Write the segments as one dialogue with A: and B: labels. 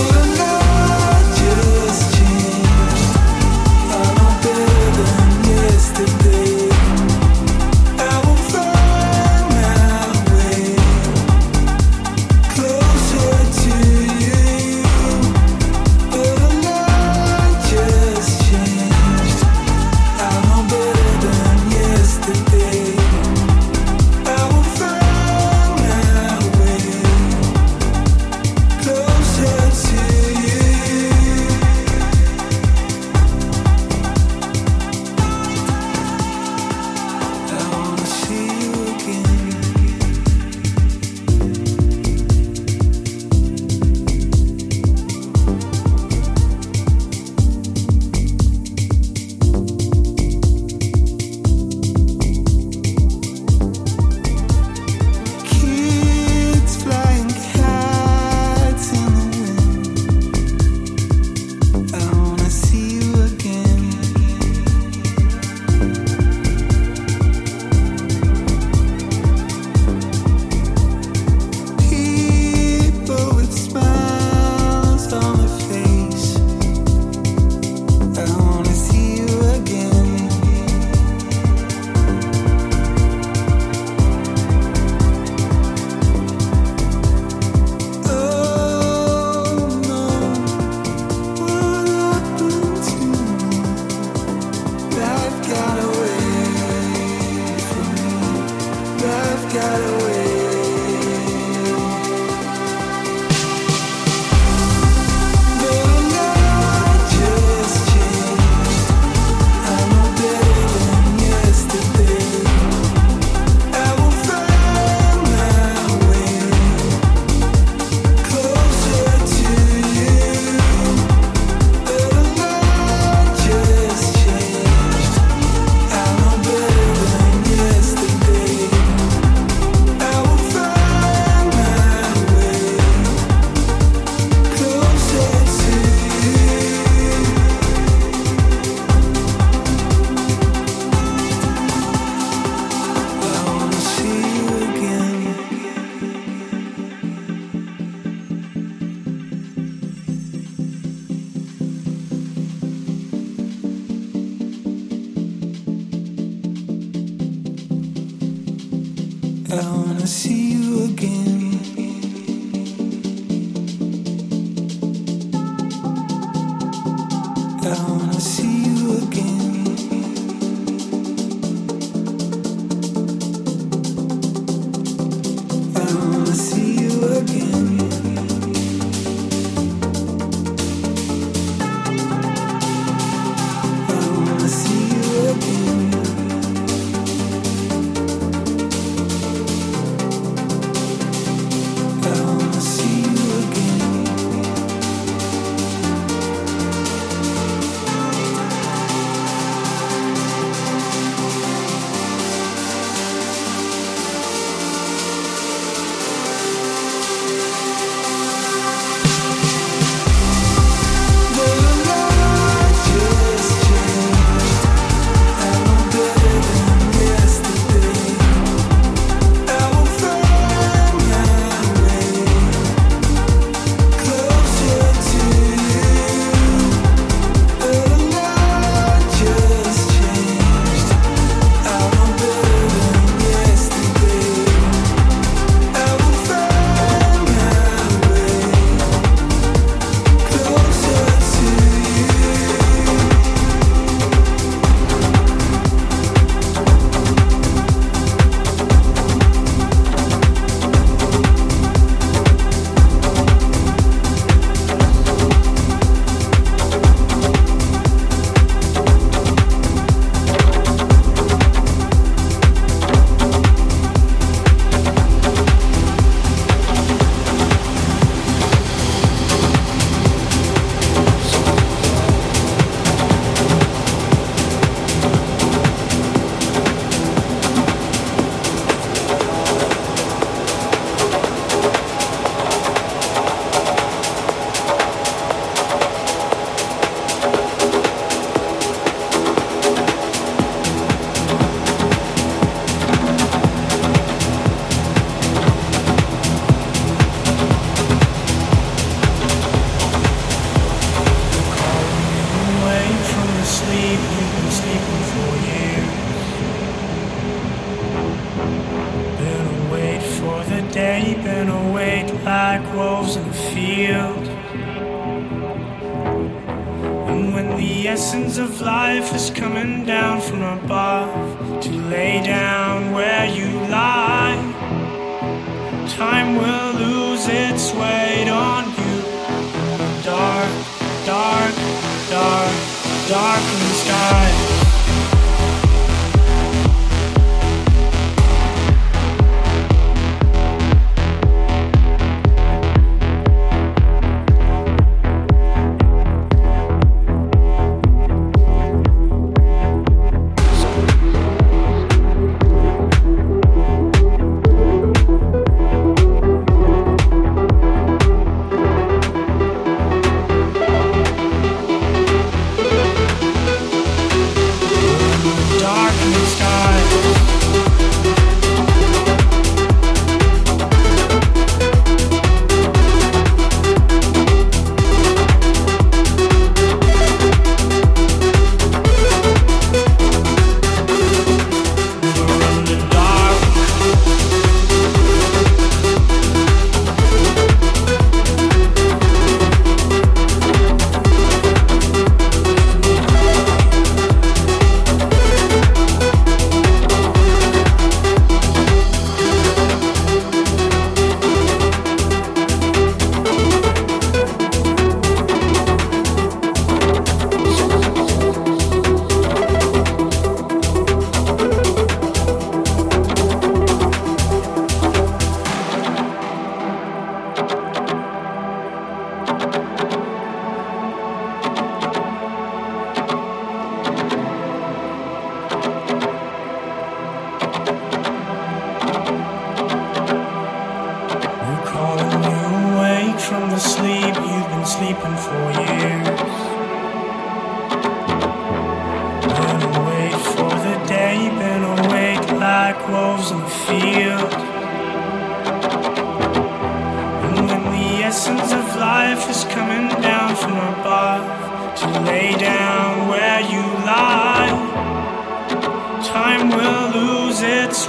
A: you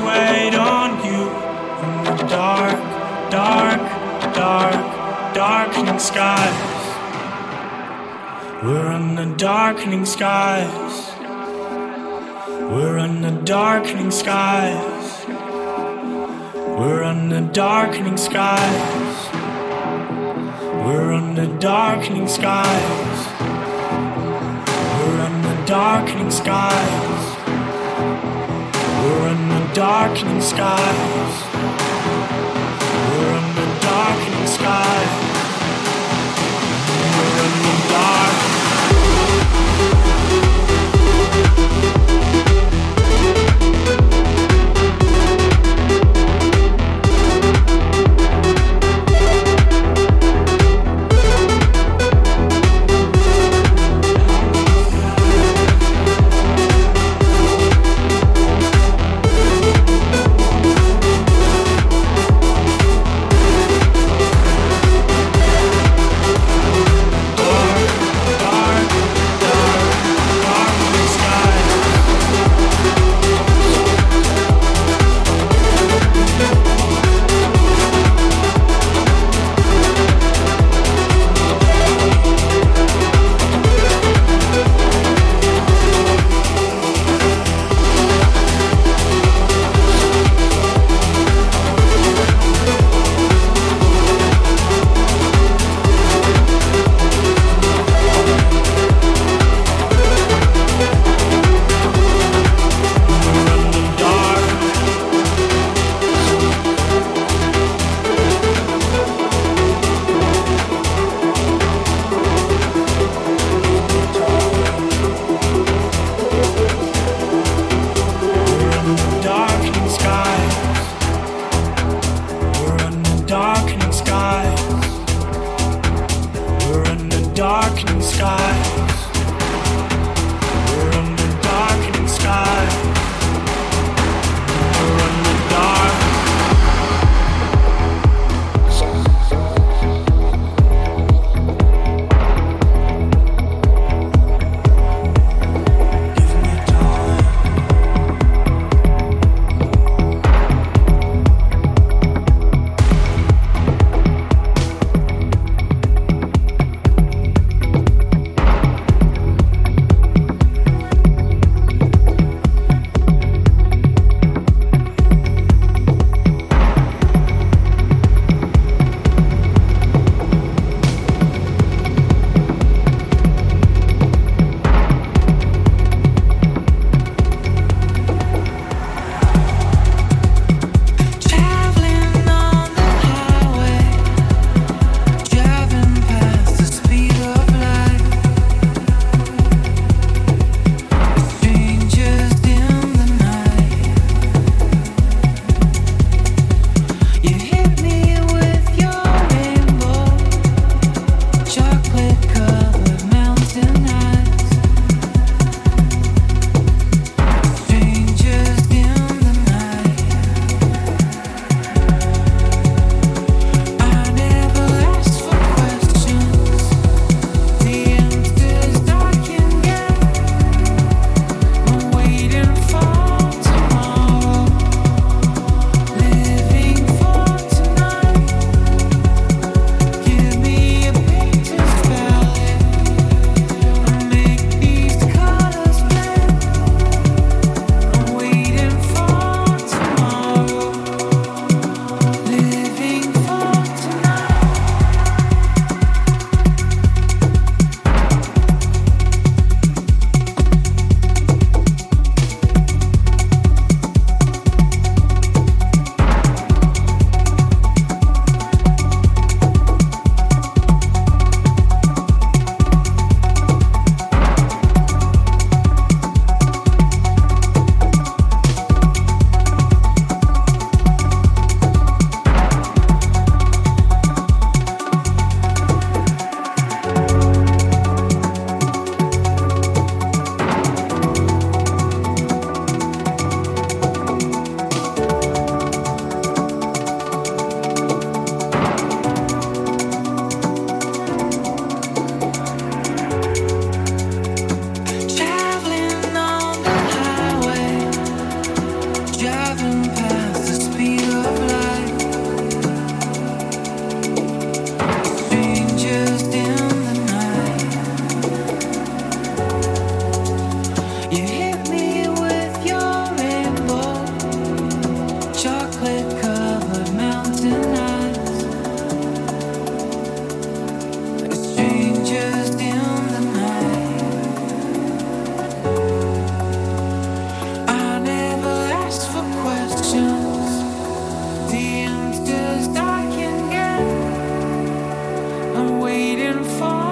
A: Time will lose its weight on you. darkening skies. We're under darkening skies. We're under darkening skies. We're under darkening skies. We're under darkening skies. We're under darkening skies. We're under darkening skies. We're
B: far.